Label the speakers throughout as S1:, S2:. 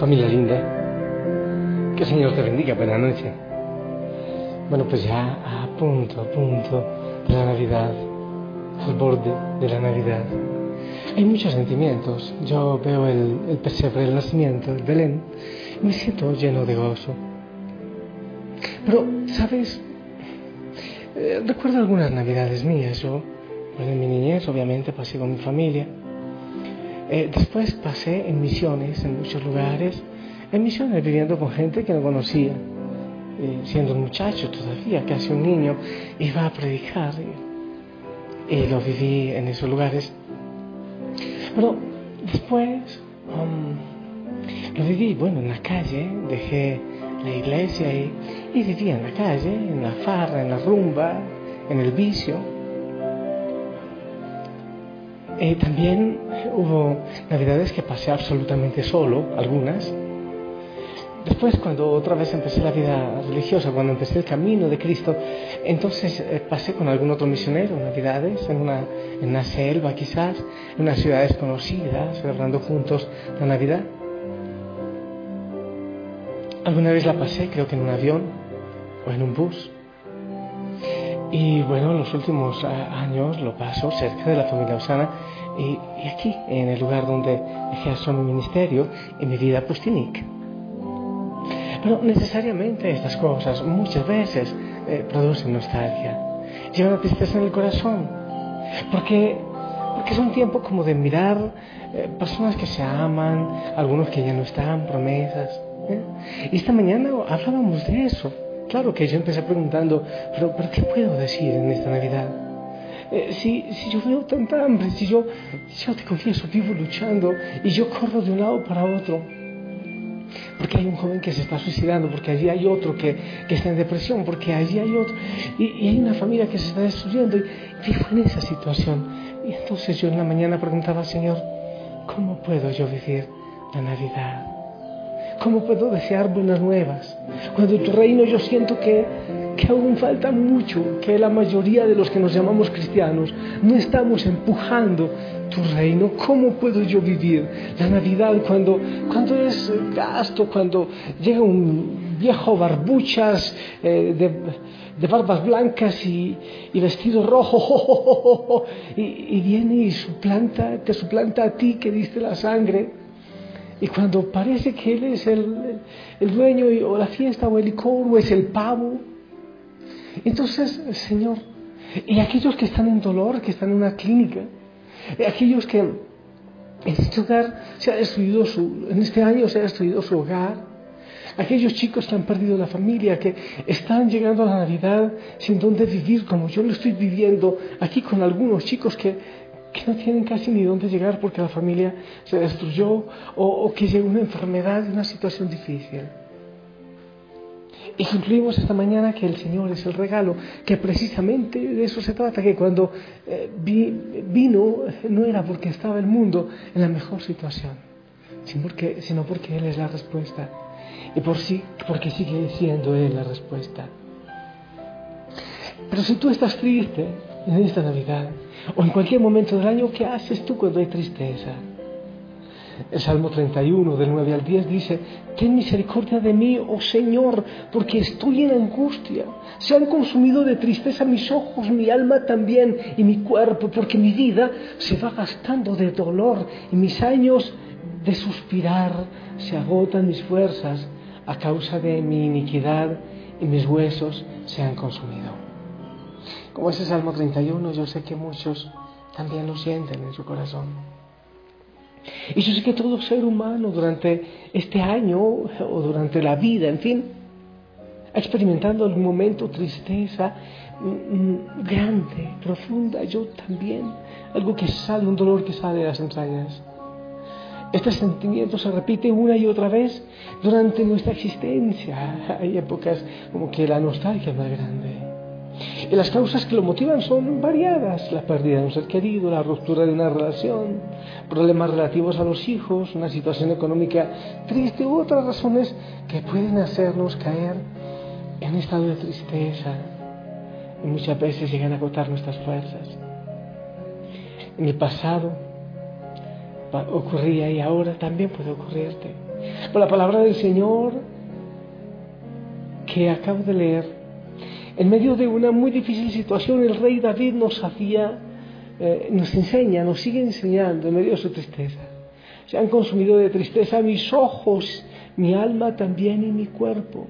S1: Familia linda, que el Señor te bendiga, buena noche. Bueno, pues ya a punto, a punto de la Navidad, al borde de la Navidad. Hay muchos sentimientos. Yo veo el, pesebre, el nacimiento, el Belén, y me siento lleno de gozo. Pero, ¿sabes? Eh, recuerdo algunas Navidades mías. Yo, pues en mi niñez, obviamente, pasé con mi familia. Eh, después pasé en misiones en muchos lugares, en misiones viviendo con gente que no conocía, eh, siendo un muchacho todavía, casi un niño, iba a predicar. Y, lo viví en esos lugares. Pero después um, lo viví, bueno, en la calle, dejé la iglesia y vivía en la calle, en la farra, en la rumba, en el vicio. Eh, también hubo navidades que pasé absolutamente solo, algunas. Después, cuando otra vez empecé la vida religiosa, cuando empecé el camino de Cristo, entonces eh, pasé con algún otro misionero, navidades, en una, una selva quizás, en unas ciudades conocidas, celebrando juntos la Navidad. Alguna vez la pasé, creo que en un avión o en un bus. Y bueno, los últimos años lo paso cerca de la familia Osana y, y aquí, en el lugar donde ejerzo mi ministerio y mi vida pustinic. Pero necesariamente estas cosas muchas veces eh, producen nostalgia, llevan tristeza en el corazón, porque, porque es un tiempo como de mirar eh, personas que se aman, algunos que ya no están, promesas. ¿eh? Y esta mañana hablábamos de eso. Claro que yo empecé preguntando, pero, pero ¿qué puedo decir en esta Navidad? Eh, si, si, yo veo tanta hambre, si yo, yo te confieso, vivo luchando y yo corro de un lado para otro, porque hay un joven que se está suicidando, porque allí hay otro que, que está en depresión, porque allí hay otro, y, y, hay una familia que se está destruyendo, y vivo en esa situación. Y entonces yo en la mañana preguntaba, Señor, ¿cómo puedo yo vivir la Navidad? ¿Cómo puedo desear buenas nuevas? Cuando tu reino yo siento que, que aún falta mucho, que la mayoría de los que nos llamamos cristianos no estamos empujando tu reino. ¿Cómo puedo yo vivir la Navidad cuando, cuando es gasto, cuando llega un viejo barbuchas eh, de, de, barbas blancas y, y vestido rojo y, y viene y suplanta, te suplanta a ti que diste la sangre? Y cuando parece que Él es el, el dueño o la fiesta o el licor o es el pavo, entonces, Señor, y aquellos que están en dolor, que están en una clínica, aquellos que en este hogar se ha destruido su, en este año se ha destruido su hogar, aquellos chicos que han perdido la familia, que están llegando a la Navidad sin dónde vivir, como yo lo estoy viviendo aquí con algunos chicos que, que no tienen casi ni dónde llegar porque la familia se destruyó o, que llegó una enfermedad una situación difícil. Y concluimos esta mañana que el Señor es el regalo, que precisamente de eso se trata, que cuando eh, vi, vino no era porque estaba el mundo en la mejor situación, sino porque, sino porque Él es la respuesta y por sí, porque sigue siendo Él la respuesta. Pero si tú estás triste en esta Navidad o en cualquier momento del año, ¿qué haces tú cuando hay tristeza? El Salmo 31 del 9 al 10 dice, Ten misericordia de mí, oh Señor, porque estoy en angustia. Se han consumido de tristeza mis ojos, mi alma también y mi cuerpo, porque mi vida se va gastando de dolor y mis años de suspirar se agotan mis fuerzas a causa de mi iniquidad y mis huesos se han consumido. Como ese Salmo 31, yo sé que muchos también lo sienten en su corazón. Y yo sé que todo ser humano durante este año o durante la vida, en fin, ha experimentado algún momento tristeza mm, mm, grande, profunda, yo también, algo que sale, un dolor que sale de las entrañas. Este sentimiento se repite una y otra vez durante nuestra existencia. Hay épocas como que la nostalgia es más grande. Y las causas que lo motivan son variadas. La pérdida de un ser querido, la ruptura de una relación, problemas relativos a los hijos, una situación económica triste u otras razones que pueden hacernos caer en estado de tristeza y muchas veces llegan a agotar nuestras fuerzas. En el pasado ocurría y ahora también puede ocurrirte. Por la palabra del Señor que acabo de leer, en medio de una muy difícil situación, el rey David nos hacía, eh, nos enseña, nos sigue enseñando en medio de su tristeza. Se han consumido de tristeza mis ojos, mi alma también y mi cuerpo.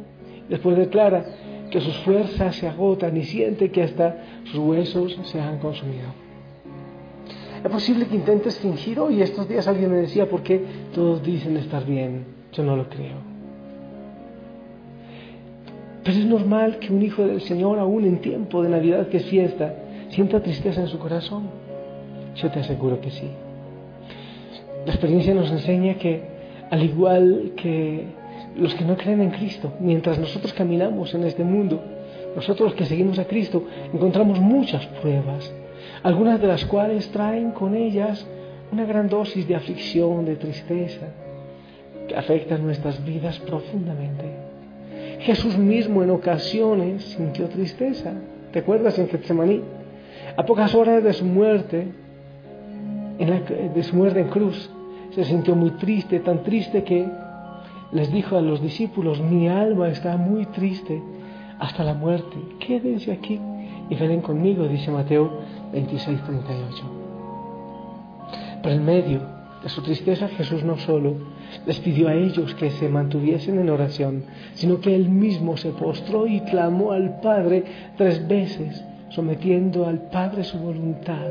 S1: Después declara que sus fuerzas se agotan y siente que hasta sus huesos se han consumido. Es posible que intentes fingir hoy. Estos días alguien me decía, ¿por qué todos dicen estar bien? Yo no lo creo. Pero es normal que un hijo del Señor, aún en tiempo de Navidad que es fiesta, sienta tristeza en su corazón. Yo te aseguro que sí. La experiencia nos enseña que, al igual que los que no creen en Cristo, mientras nosotros caminamos en este mundo, nosotros que seguimos a Cristo, encontramos muchas pruebas, algunas de las cuales traen con ellas una gran dosis de aflicción, de tristeza, que afectan nuestras vidas profundamente. Jesús mismo en ocasiones sintió tristeza. ¿Te acuerdas en Getsemaní? A pocas horas de su muerte, en de su muerte en cruz, se sintió muy triste, tan triste que les dijo a los discípulos, mi alma está muy triste hasta la muerte. Quédense aquí y ven conmigo, dice Mateo 26, 38. Pero en medio de su tristeza Jesús no solo les pidió a ellos que se mantuviesen en oración, sino que él mismo se postró y clamó al Padre tres veces, sometiendo al Padre su voluntad.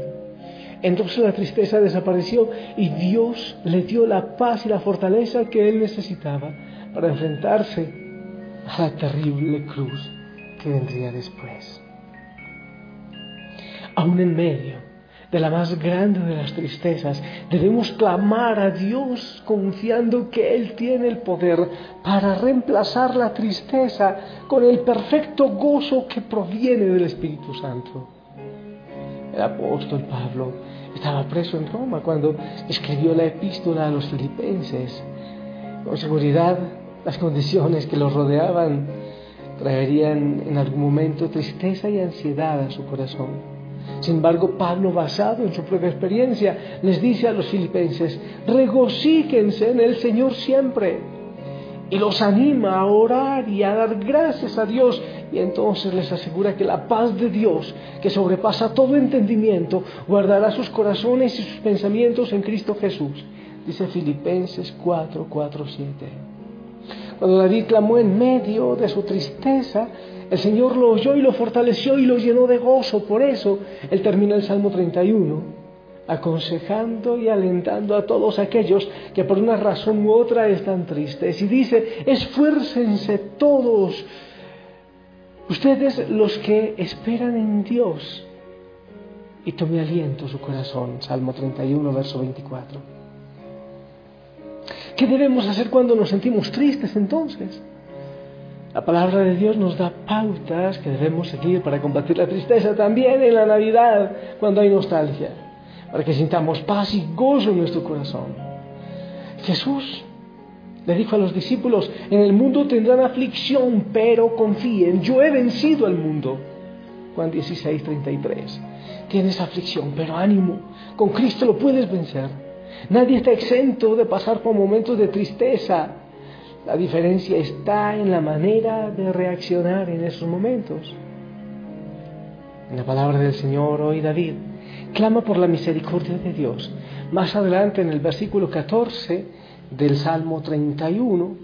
S1: Entonces la tristeza desapareció y Dios le dio la paz y la fortaleza que él necesitaba para enfrentarse a la terrible cruz que vendría después. Aún en medio de la más grande de las tristezas, debemos clamar a Dios confiando que Él tiene el poder para reemplazar la tristeza con el perfecto gozo que proviene del Espíritu Santo. El apóstol Pablo estaba preso en Roma cuando escribió la epístola a los filipenses. Con seguridad, las condiciones que los rodeaban traerían en algún momento tristeza y ansiedad a su corazón. Sin embargo, Pablo, basado en su propia experiencia, les dice a los filipenses, regocíquense en el Señor siempre. Y los anima a orar y a dar gracias a Dios. Y entonces les asegura que la paz de Dios, que sobrepasa todo entendimiento, guardará sus corazones y sus pensamientos en Cristo Jesús. Dice Filipenses 4, 4, 7. Cuando David clamó en medio de su tristeza, el Señor lo oyó y lo fortaleció y lo llenó de gozo. Por eso Él termina el Salmo 31 aconsejando y alentando a todos aquellos que por una razón u otra están tristes. Y dice, esfuércense todos, ustedes los que esperan en Dios. Y tome aliento su corazón. Salmo 31, verso 24. ¿Qué debemos hacer cuando nos sentimos tristes entonces? La palabra de Dios nos da pautas que debemos seguir para combatir la tristeza también en la Navidad, cuando hay nostalgia, para que sintamos paz y gozo en nuestro corazón. Jesús le dijo a los discípulos, en el mundo tendrán aflicción, pero confíen, yo he vencido al mundo. Juan 16, 33. Tienes aflicción, pero ánimo, con Cristo lo puedes vencer. Nadie está exento de pasar por momentos de tristeza. La diferencia está en la manera de reaccionar en esos momentos. En la palabra del Señor hoy David clama por la misericordia de Dios. Más adelante en el versículo 14 del Salmo 31,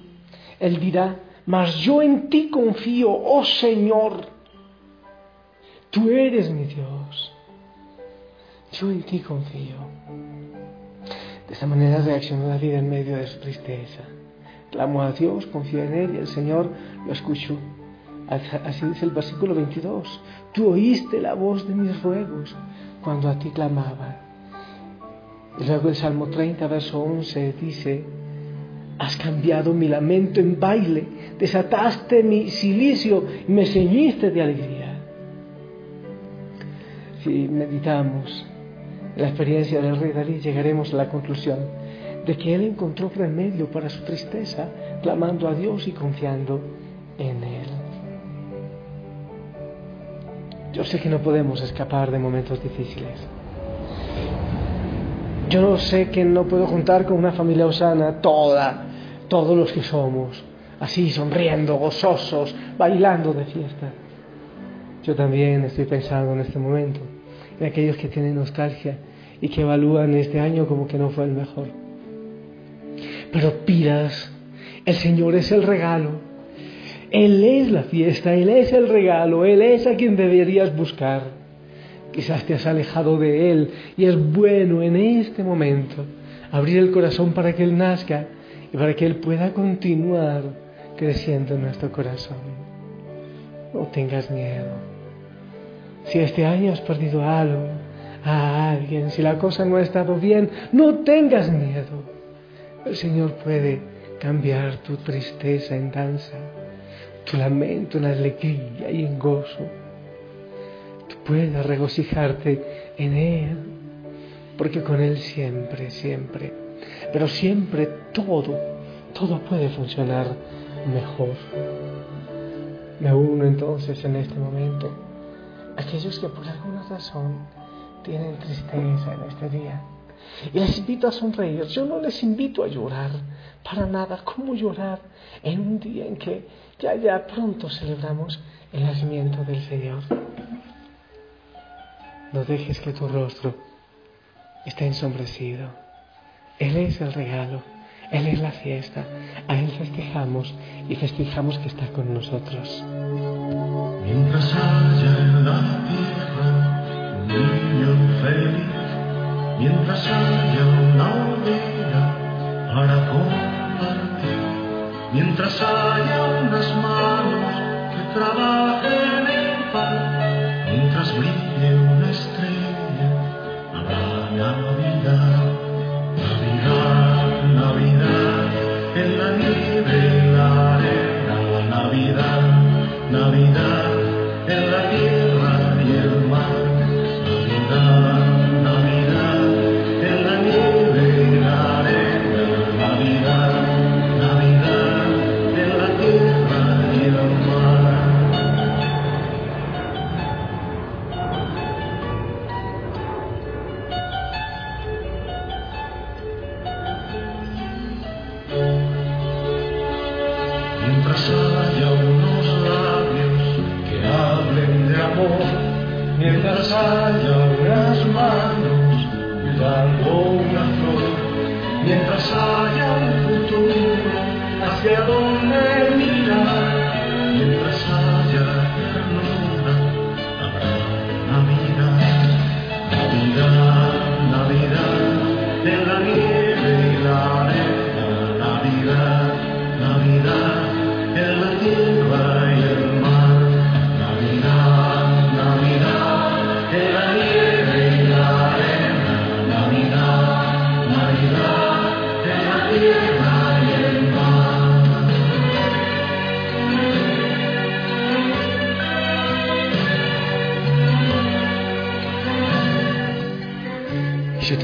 S1: él dirá, mas yo en ti confío, oh Señor, tú eres mi Dios, yo en ti confío. De esta manera reaccionó David en medio de su tristeza. Clamó a Dios, confió en Él y el Señor lo escuchó. Así dice el versículo 22. Tú oíste la voz de mis ruegos cuando a ti clamaba. Y luego el Salmo 30, verso 11 dice, Has cambiado mi lamento en baile, desataste mi silicio y me ceñiste de alegría. Si meditamos la experiencia del rey David, llegaremos a la conclusión de que él encontró remedio para su tristeza, clamando a Dios y confiando en Él. Yo sé que no podemos escapar de momentos difíciles. Yo sé que no puedo contar con una familia osana toda, todos los que somos, así sonriendo, gozosos, bailando de fiesta. Yo también estoy pensando en este momento en aquellos que tienen nostalgia y que evalúan este año como que no fue el mejor. Pero pidas, el Señor es el regalo, Él es la fiesta, Él es el regalo, Él es a quien deberías buscar. Quizás te has alejado de Él y es bueno en este momento abrir el corazón para que Él nazca y para que Él pueda continuar creciendo en nuestro corazón. No tengas miedo. Si este año has perdido algo, a alguien, si la cosa no ha estado bien, no tengas miedo. El Señor puede cambiar tu tristeza en danza, tu lamento en alegría y en gozo. Tú puedes regocijarte en Él, porque con Él siempre, siempre, pero siempre todo, todo puede funcionar mejor. Me uno entonces en este momento aquellos que por alguna razón tienen tristeza en este día. Y les invito a sonreír. Yo no les invito a llorar para nada. ¿Cómo llorar en un día en que ya, ya pronto celebramos el nacimiento del Señor? No dejes que tu rostro esté ensombrecido. Él es el regalo. Él es la fiesta. A Él festejamos y festejamos que está con nosotros.
S2: Mientras haya en la tierra un niño feliz, mientras haya una hoguera para compartir, mientras haya unas manos que trabajen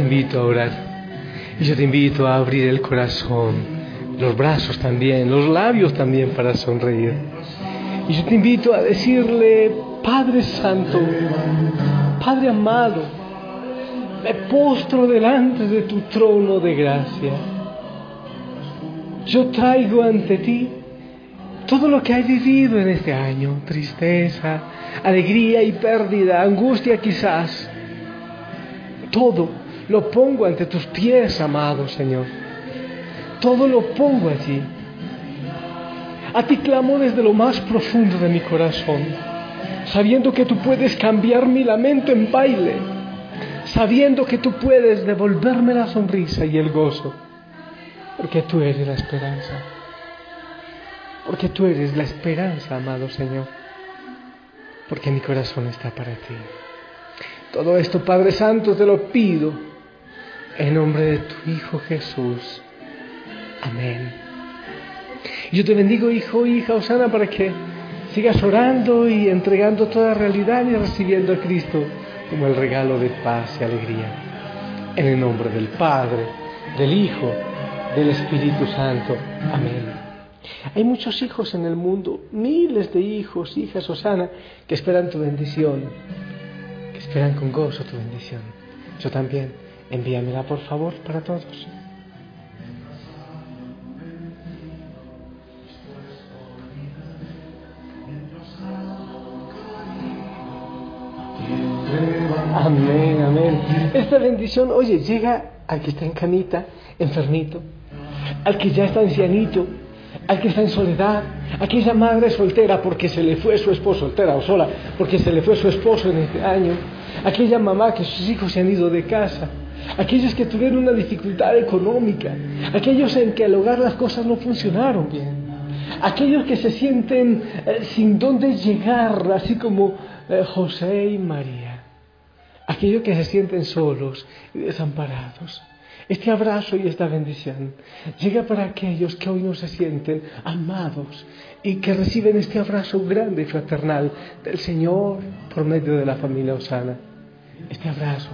S1: te invito a orar. Y yo te invito a abrir el corazón, los brazos también, los labios también para sonreír. Y yo te invito a decirle, Padre Santo, Padre amado, me postro delante de tu trono de gracia. Yo traigo ante ti todo lo que he vivido en este año, tristeza, alegría y pérdida, angustia quizás. Todo lo pongo ante tus pies, amado Señor. Todo lo pongo allí. A ti clamo desde lo más profundo de mi corazón, sabiendo que tú puedes cambiar mi lamento en baile, sabiendo que tú puedes devolverme la sonrisa y el gozo, porque tú eres la esperanza, porque tú eres la esperanza, amado Señor, porque mi corazón está para ti. Todo esto, Padre Santo, te lo pido en nombre de tu Hijo Jesús. Amén. Yo te bendigo, hijo, hija, Osana, para que sigas orando y entregando toda realidad y recibiendo a Cristo como el regalo de paz y alegría. En el nombre del Padre, del Hijo, del Espíritu Santo. Amén. Hay muchos hijos en el mundo, miles de hijos, hijas, Osana, que esperan tu bendición, que esperan con gozo tu bendición. Yo también, envíamela por favor para todos. Amén, amén. Esta bendición, oye, llega al que está en camita, enfermito, al que ya está ancianito, al que está en soledad, aquella madre soltera porque se le fue su esposo, soltera o sola, porque se le fue su esposo en este año, aquella mamá que sus hijos se han ido de casa, aquellos que tuvieron una dificultad económica, aquellos en que al hogar las cosas no funcionaron bien, aquellos que se sienten eh, sin dónde llegar, así como eh, José y María aquellos que se sienten solos y desamparados. Este abrazo y esta bendición llega para aquellos que hoy no se sienten amados y que reciben este abrazo grande y fraternal del Señor por medio de la familia Osana. Este abrazo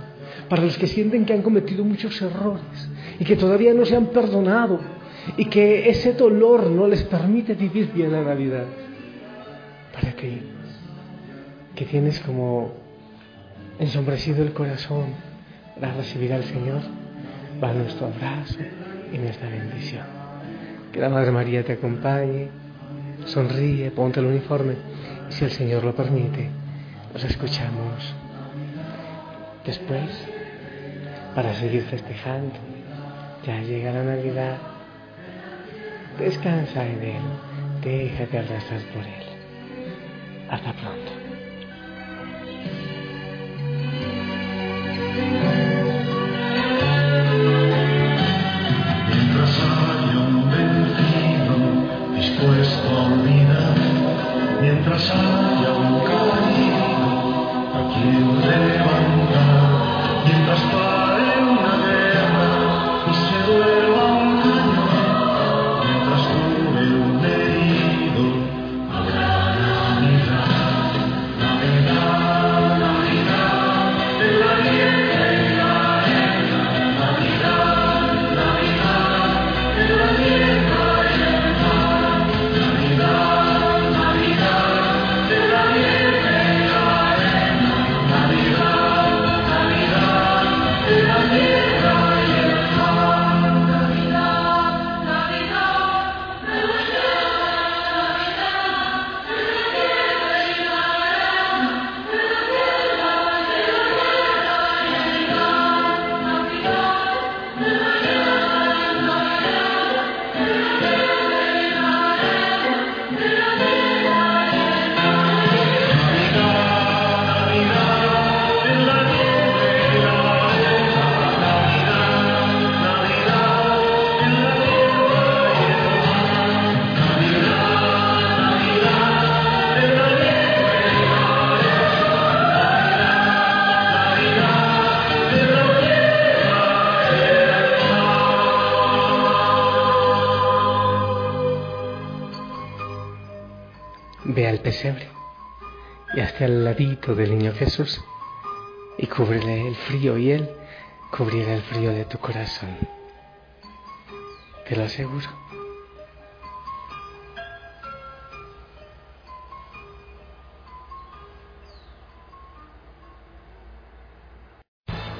S1: para los que sienten que han cometido muchos errores y que todavía no se han perdonado y que ese dolor no les permite vivir bien la Navidad. Para ti, que tienes como ensombrecido el corazón para recibir al Señor, va nuestro abrazo y nuestra bendición. Que la Madre María te acompañe, sonríe, ponte el uniforme y si el Señor lo permite, nos escuchamos después para seguir festejando. Ya llega la Navidad, descansa en Él, déjate abrazar por Él. Hasta pronto. Del niño Jesús y cúbrele el frío y él cubrirá el frío de tu corazón. Te lo aseguro.